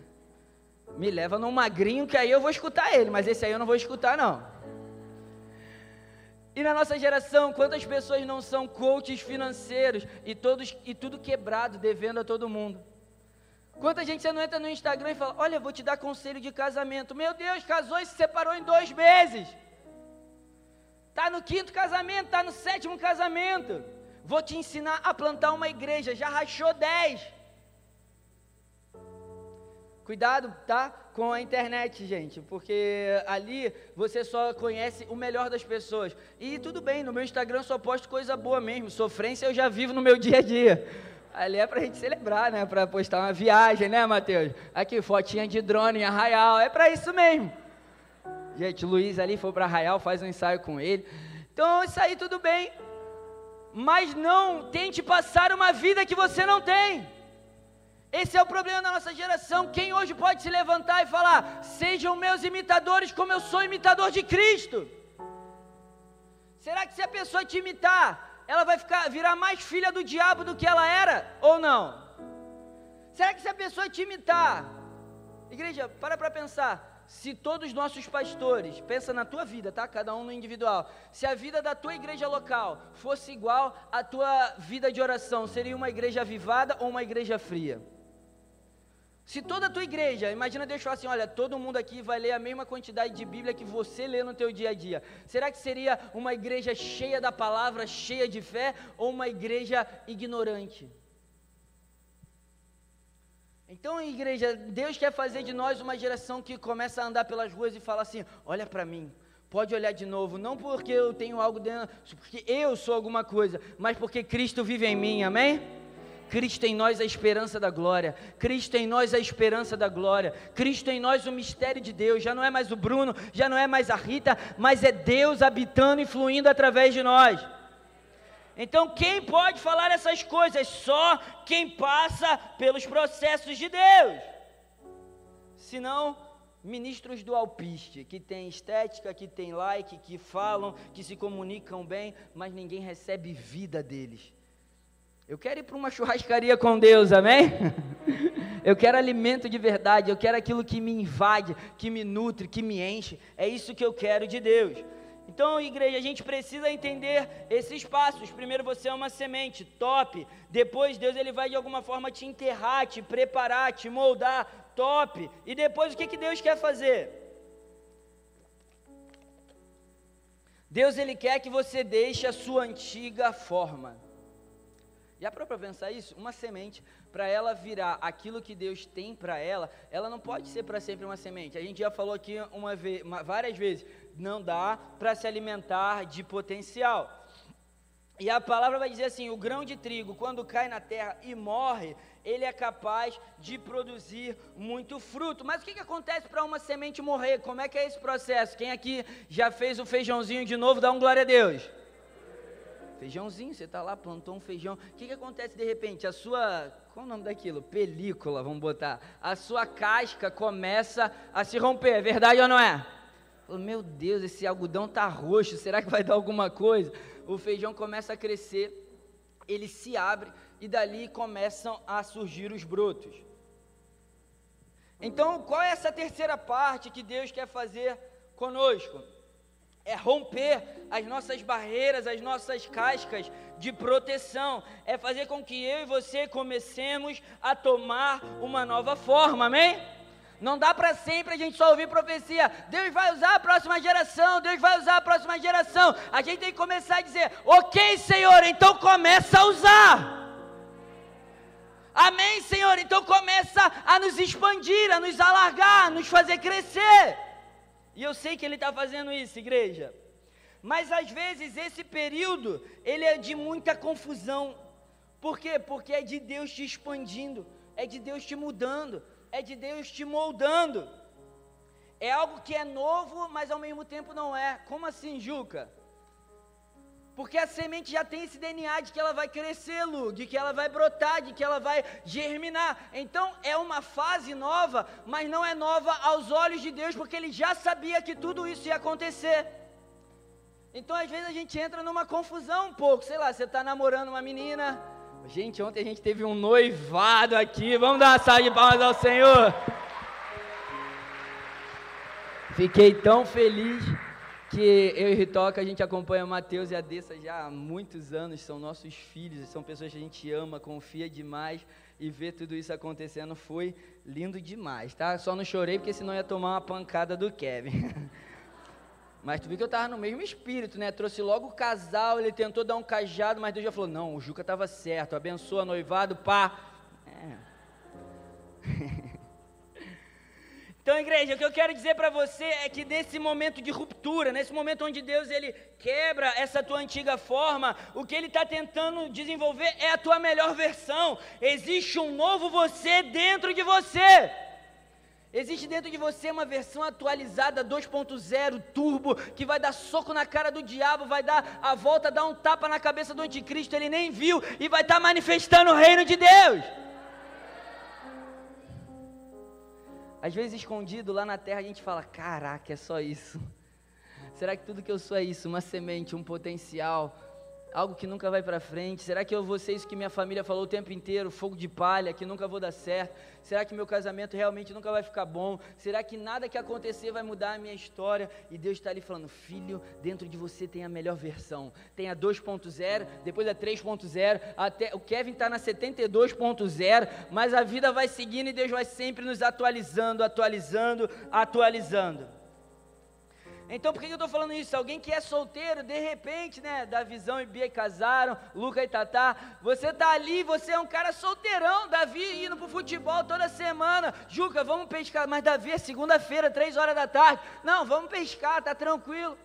Speaker 1: Me leva num magrinho que aí eu vou escutar ele, mas esse aí eu não vou escutar, não. E na nossa geração, quantas pessoas não são coaches financeiros e, todos, e tudo quebrado, devendo a todo mundo? Quanta gente você não entra no Instagram e fala: Olha, vou te dar conselho de casamento. Meu Deus, casou e se separou em dois meses. Está no quinto casamento, está no sétimo casamento. Vou te ensinar a plantar uma igreja. Já rachou dez. Cuidado, tá? Com a internet, gente, porque ali você só conhece o melhor das pessoas. E tudo bem, no meu Instagram só posto coisa boa mesmo. Sofrência eu já vivo no meu dia a dia. Ali é pra gente celebrar, né? Pra postar uma viagem, né, Matheus? Aqui, fotinha de drone em Arraial. É pra isso mesmo. Gente, Luiz ali foi para Arraial, faz um ensaio com ele. Então, isso aí tudo bem. Mas não tente passar uma vida que você não tem. Esse é o problema da nossa geração. Quem hoje pode se levantar e falar: sejam meus imitadores, como eu sou imitador de Cristo? Será que se a pessoa te imitar, ela vai ficar, virar mais filha do diabo do que ela era? Ou não? Será que se a pessoa te imitar, igreja, para para pensar. Se todos os nossos pastores, pensa na tua vida, tá? Cada um no individual. Se a vida da tua igreja local fosse igual à tua vida de oração, seria uma igreja avivada ou uma igreja fria? Se toda a tua igreja, imagina deixar assim, olha, todo mundo aqui vai ler a mesma quantidade de Bíblia que você lê no teu dia a dia. Será que seria uma igreja cheia da palavra, cheia de fé, ou uma igreja ignorante? Então, igreja, Deus quer fazer de nós uma geração que começa a andar pelas ruas e fala assim: olha para mim, pode olhar de novo, não porque eu tenho algo dentro, porque eu sou alguma coisa, mas porque Cristo vive em mim, amém? Cristo em nós a esperança da glória, Cristo em nós a esperança da glória, Cristo em nós o mistério de Deus, já não é mais o Bruno, já não é mais a Rita, mas é Deus habitando e fluindo através de nós. Então, quem pode falar essas coisas? Só quem passa pelos processos de Deus. Senão, ministros do alpiste, que tem estética, que tem like, que falam, que se comunicam bem, mas ninguém recebe vida deles. Eu quero ir para uma churrascaria com Deus, amém? Eu quero alimento de verdade, eu quero aquilo que me invade, que me nutre, que me enche. É isso que eu quero de Deus. Então, igreja, a gente precisa entender esses passos. Primeiro você é uma semente, top. Depois Deus ele vai de alguma forma te enterrar, te preparar, te moldar, top. E depois o que, que Deus quer fazer? Deus ele quer que você deixe a sua antiga forma. Já parou para pensar isso? Uma semente, para ela virar aquilo que Deus tem para ela, ela não pode ser para sempre uma semente. A gente já falou aqui uma vez, uma, várias vezes, não dá para se alimentar de potencial. E a palavra vai dizer assim: o grão de trigo, quando cai na terra e morre, ele é capaz de produzir muito fruto. Mas o que, que acontece para uma semente morrer? Como é que é esse processo? Quem aqui já fez o feijãozinho de novo, dá um glória a Deus. Feijãozinho, você está lá, plantou um feijão. O que, que acontece de repente? A sua. Qual o nome daquilo? Película, vamos botar. A sua casca começa a se romper, é verdade ou não é? Meu Deus, esse algodão tá roxo, será que vai dar alguma coisa? O feijão começa a crescer, ele se abre e dali começam a surgir os brotos. Então, qual é essa terceira parte que Deus quer fazer conosco? É romper as nossas barreiras, as nossas cascas de proteção, é fazer com que eu e você comecemos a tomar uma nova forma, amém? Não dá para sempre a gente só ouvir profecia. Deus vai usar a próxima geração, Deus vai usar a próxima geração. A gente tem que começar a dizer: "OK, Senhor, então começa a usar". Amém, Senhor. Então começa a nos expandir, a nos alargar, a nos fazer crescer. E eu sei que ele está fazendo isso, igreja. Mas às vezes esse período, ele é de muita confusão. Por quê? Porque é de Deus te expandindo, é de Deus te mudando, é de Deus te moldando. É algo que é novo, mas ao mesmo tempo não é. Como assim, Juca? Porque a semente já tem esse DNA de que ela vai crescer, Lu, de que ela vai brotar, de que ela vai germinar. Então é uma fase nova, mas não é nova aos olhos de Deus, porque ele já sabia que tudo isso ia acontecer. Então às vezes a gente entra numa confusão um pouco. Sei lá, você está namorando uma menina. Gente, ontem a gente teve um noivado aqui. Vamos dar uma salva de palmas ao Senhor. Fiquei tão feliz que eu e Ritoca, a gente acompanha o Mateus e a Dessa já há muitos anos, são nossos filhos, são pessoas que a gente ama, confia demais, e ver tudo isso acontecendo foi lindo demais, tá? Só não chorei porque senão ia tomar uma pancada do Kevin. Mas tu viu que eu estava no mesmo espírito, né? Trouxe logo o casal, ele tentou dar um cajado, mas Deus já falou, não, o Juca estava certo, abençoa noivado, pá. É. Então, igreja, o que eu quero dizer para você é que nesse momento de ruptura, nesse momento onde Deus ele quebra essa tua antiga forma, o que ele está tentando desenvolver é a tua melhor versão. Existe um novo você dentro de você. Existe dentro de você uma versão atualizada 2.0 turbo que vai dar soco na cara do diabo, vai dar a volta, dar um tapa na cabeça do anticristo, ele nem viu e vai estar tá manifestando o reino de Deus. Às vezes escondido lá na terra a gente fala: caraca, é só isso. Será que tudo que eu sou é isso? Uma semente, um potencial, algo que nunca vai para frente? Será que eu vou ser isso que minha família falou o tempo inteiro, fogo de palha, que nunca vou dar certo? Será que meu casamento realmente nunca vai ficar bom? Será que nada que acontecer vai mudar a minha história? E Deus está ali falando: Filho, dentro de você tem a melhor versão. Tem a 2.0, depois a 3.0, até o Kevin está na 72.0, mas a vida vai seguindo e Deus vai sempre nos atualizando, atualizando, atualizando. Então por que eu estou falando isso? Alguém que é solteiro, de repente, né? Da visão e Bia casaram, Luca e Tatá. Você tá ali, você é um cara solteirão. Davi indo pro futebol toda semana. Juca, vamos pescar. Mas Davi é segunda-feira, três horas da tarde. Não, vamos pescar, tá tranquilo.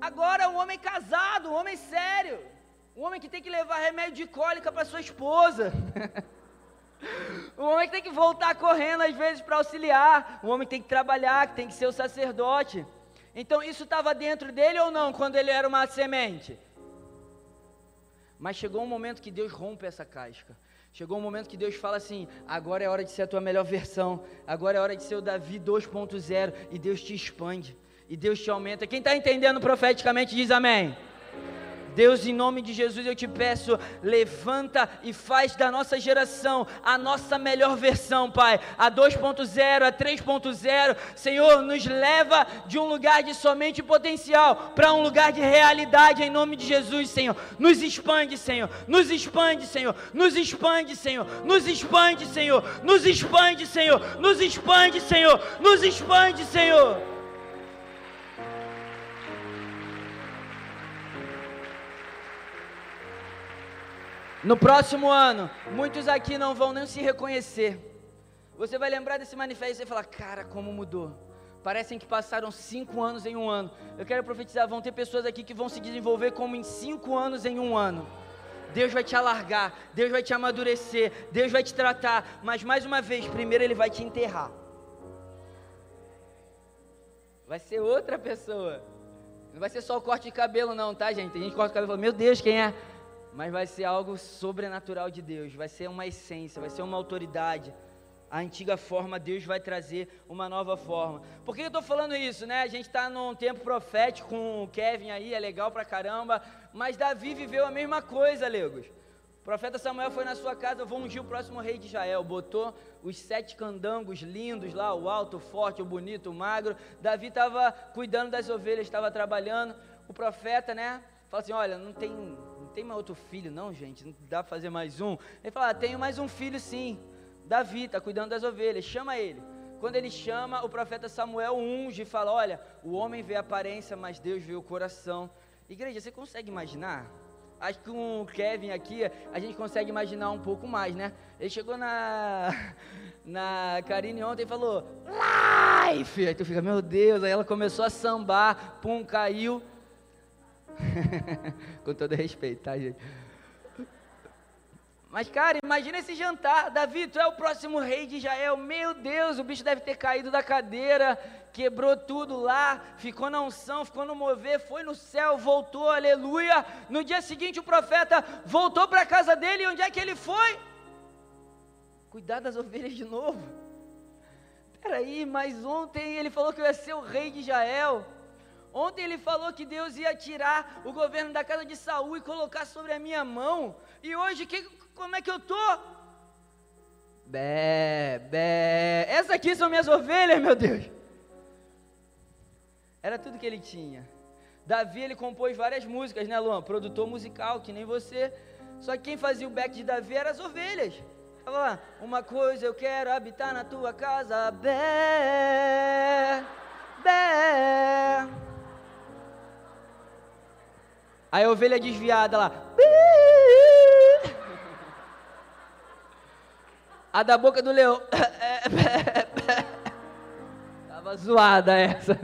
Speaker 1: Agora um homem casado, um homem sério. Um homem que tem que levar remédio de cólica para sua esposa. O homem tem que voltar correndo às vezes para auxiliar. O homem tem que trabalhar, tem que ser o sacerdote. Então isso estava dentro dele ou não quando ele era uma semente? Mas chegou um momento que Deus rompe essa casca. Chegou um momento que Deus fala assim: agora é hora de ser a tua melhor versão. Agora é hora de ser o Davi 2.0. E Deus te expande. E Deus te aumenta. Quem está entendendo profeticamente diz amém. Deus, em nome de Jesus, eu te peço, levanta e faz da nossa geração a nossa melhor versão, Pai. A 2.0, a 3.0. Senhor, nos leva de um lugar de somente potencial para um lugar de realidade, em nome de Jesus, Senhor. Nos expande, Senhor. Nos expande, Senhor. Nos expande, Senhor. Nos expande, Senhor. Nos expande, Senhor. Nos expande, Senhor. Nos expande, Senhor. No próximo ano, muitos aqui não vão nem se reconhecer. Você vai lembrar desse manifesto e falar: Cara, como mudou. Parecem que passaram cinco anos em um ano. Eu quero profetizar: vão ter pessoas aqui que vão se desenvolver como em cinco anos em um ano. Deus vai te alargar, Deus vai te amadurecer, Deus vai te tratar, mas mais uma vez, primeiro Ele vai te enterrar. Vai ser outra pessoa. Não vai ser só o corte de cabelo, não, tá, gente? Tem gente que corta o cabelo e fala: Meu Deus, quem é? Mas vai ser algo sobrenatural de Deus, vai ser uma essência, vai ser uma autoridade. A antiga forma, Deus vai trazer uma nova forma. Por que eu estou falando isso, né? A gente está num tempo profético com o Kevin aí, é legal pra caramba, mas Davi viveu a mesma coisa, Legos. O profeta Samuel foi na sua casa, vou ungir o próximo rei de Israel, botou os sete candangos lindos lá, o alto, o forte, o bonito, o magro. Davi estava cuidando das ovelhas, estava trabalhando. O profeta, né, fala assim: Olha, não tem tem mais outro filho, não, gente? Não dá para fazer mais um? Ele fala: ah, Tenho mais um filho, sim. Davi está cuidando das ovelhas, chama ele. Quando ele chama, o profeta Samuel unge e fala: Olha, o homem vê a aparência, mas Deus vê o coração. Igreja, você consegue imaginar? Acho que com o Kevin aqui, a gente consegue imaginar um pouco mais, né? Ele chegou na, na Karine ontem e falou: Life! Aí tu fica, meu Deus, aí ela começou a sambar, pum, caiu. Com todo respeito, tá, gente? Mas, cara, imagina esse jantar. Davi, tu é o próximo rei de Israel. Meu Deus, o bicho deve ter caído da cadeira, quebrou tudo lá, ficou na unção, ficou no mover, foi no céu, voltou, aleluia. No dia seguinte, o profeta voltou para a casa dele. E onde é que ele foi? Cuidar das ovelhas de novo. Peraí, mas ontem ele falou que eu ia ser o rei de Israel. Ontem ele falou que Deus ia tirar o governo da casa de Saul e colocar sobre a minha mão. E hoje, que, como é que eu tô? Bé, bé. Essas aqui são minhas ovelhas, meu Deus. Era tudo que ele tinha. Davi, ele compôs várias músicas, né, Luan? Produtor musical, que nem você. Só que quem fazia o back de Davi eram as ovelhas. Tava lá, uma coisa eu quero habitar na tua casa, bé, bé. Aí a ovelha desviada lá. A da boca do leão. Tava zoada essa.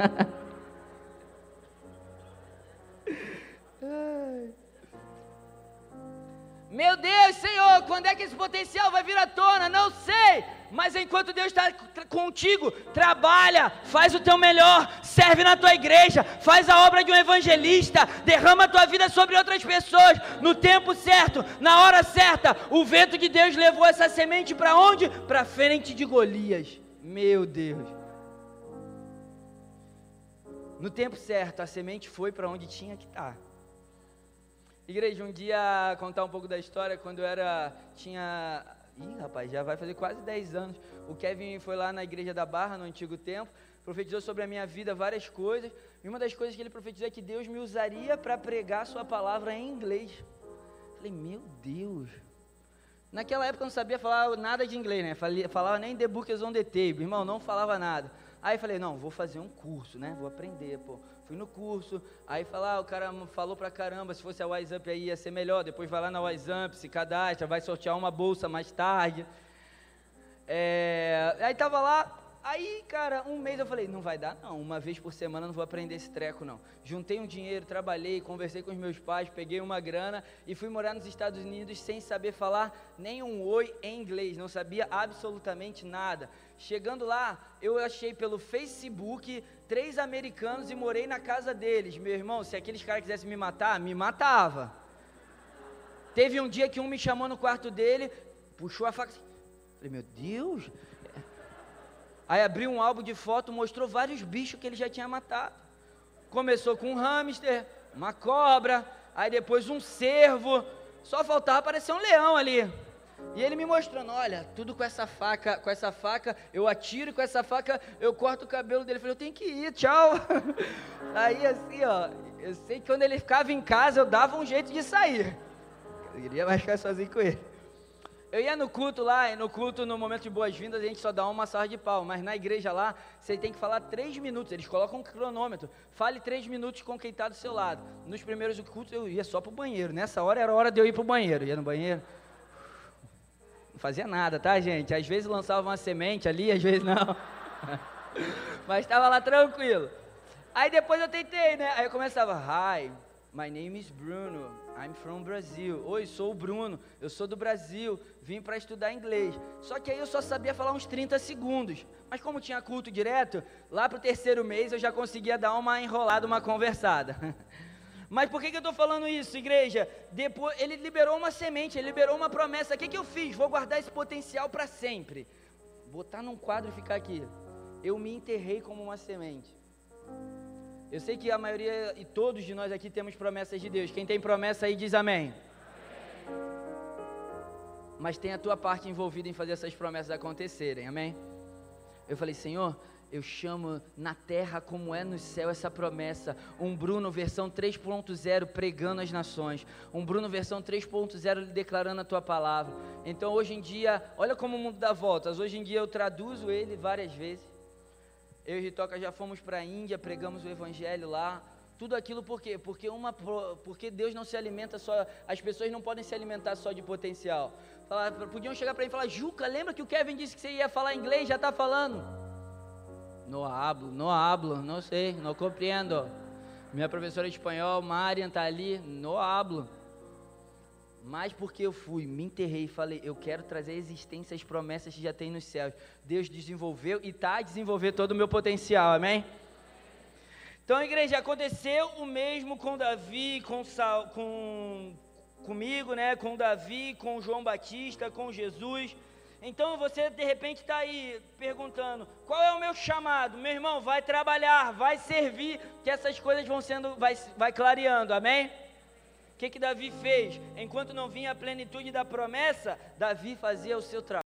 Speaker 1: Meu Deus, Senhor, quando é que esse potencial vai vir à tona? Não sei. Mas enquanto Deus está contigo, trabalha, faz o teu melhor, serve na tua igreja, faz a obra de um evangelista, derrama a tua vida sobre outras pessoas, no tempo certo, na hora certa. O vento de Deus levou essa semente para onde? Para frente de Golias. Meu Deus. No tempo certo, a semente foi para onde tinha que estar. Igreja, um dia contar um pouco da história, quando eu era tinha Ih, rapaz, já vai fazer quase 10 anos. O Kevin foi lá na igreja da Barra, no antigo tempo, profetizou sobre a minha vida várias coisas. E uma das coisas que ele profetizou é que Deus me usaria para pregar sua palavra em inglês. Falei, meu Deus. Naquela época eu não sabia falar nada de inglês, né? Falava nem The Book on the Table, irmão, não falava nada. Aí falei, não, vou fazer um curso, né? Vou aprender, pô. Fui no curso, aí falar, ah, o cara falou pra caramba, se fosse a Wise Up aí ia ser melhor. Depois vai lá na Wise Up, se cadastra, vai sortear uma bolsa mais tarde. É, aí tava lá, Aí, cara, um mês eu falei, não vai dar não, uma vez por semana não vou aprender esse treco não. Juntei um dinheiro, trabalhei, conversei com os meus pais, peguei uma grana e fui morar nos Estados Unidos sem saber falar nem um oi em inglês, não sabia absolutamente nada. Chegando lá, eu achei pelo Facebook três americanos e morei na casa deles. Meu irmão, se aqueles caras quisessem me matar, me matava. Teve um dia que um me chamou no quarto dele, puxou a faca. Falei, meu Deus, Aí abriu um álbum de foto, mostrou vários bichos que ele já tinha matado. Começou com um hamster, uma cobra, aí depois um cervo. Só faltava aparecer um leão ali. E ele me mostrando, olha, tudo com essa faca, com essa faca, eu atiro com essa faca, eu corto o cabelo dele. Eu falei, eu tenho que ir, tchau. Aí assim, ó, eu sei que quando ele ficava em casa, eu dava um jeito de sair. Eu queria mais ficar sozinho com ele. Eu ia no culto lá, e no culto, no momento de boas-vindas, a gente só dá uma salva de pau. Mas na igreja lá, você tem que falar três minutos. Eles colocam um cronômetro. Fale três minutos com quem está do seu lado. Nos primeiros cultos eu ia só para o banheiro. Nessa hora era hora de eu ir para o banheiro. Ia no banheiro. Não fazia nada, tá, gente? Às vezes lançava uma semente ali, às vezes não. Mas estava lá tranquilo. Aí depois eu tentei, né? Aí eu começava, hi, my name is Bruno. I'm from Brazil. Oi, sou o Bruno, eu sou do Brasil, vim para estudar inglês. Só que aí eu só sabia falar uns 30 segundos. Mas como tinha culto direto, lá para o terceiro mês eu já conseguia dar uma enrolada, uma conversada. Mas por que, que eu estou falando isso, igreja? Depois, ele liberou uma semente, ele liberou uma promessa. O que, que eu fiz? Vou guardar esse potencial para sempre. Botar num quadro e ficar aqui. Eu me enterrei como uma semente. Eu sei que a maioria e todos de nós aqui temos promessas de Deus. Quem tem promessa aí diz amém. Mas tem a tua parte envolvida em fazer essas promessas acontecerem, amém? Eu falei, Senhor, eu chamo na terra como é no céu essa promessa. Um Bruno versão 3.0 pregando as nações. Um Bruno versão 3.0 declarando a tua palavra. Então hoje em dia, olha como o mundo dá voltas. Hoje em dia eu traduzo ele várias vezes. Eu e Ritoca já fomos para a Índia, pregamos o evangelho lá. Tudo aquilo por quê? Porque, uma, porque Deus não se alimenta só, as pessoas não podem se alimentar só de potencial. Falar, podiam chegar para mim e falar, Juca, lembra que o Kevin disse que você ia falar inglês, já está falando? No hablo, no hablo, não sei, não compreendo. Minha professora de espanhol, Marian, está ali, no hablo. Mas porque eu fui, me enterrei e falei, eu quero trazer à existência as promessas que já tem nos céus. Deus desenvolveu e está a desenvolver todo o meu potencial, amém? Então, igreja, aconteceu o mesmo com Davi, com, com comigo, né? Com Davi, com João Batista, com Jesus. Então você de repente está aí perguntando: qual é o meu chamado? Meu irmão, vai trabalhar, vai servir, que essas coisas vão sendo, vai, vai clareando, amém? O que, que Davi fez? Enquanto não vinha a plenitude da promessa, Davi fazia o seu trabalho.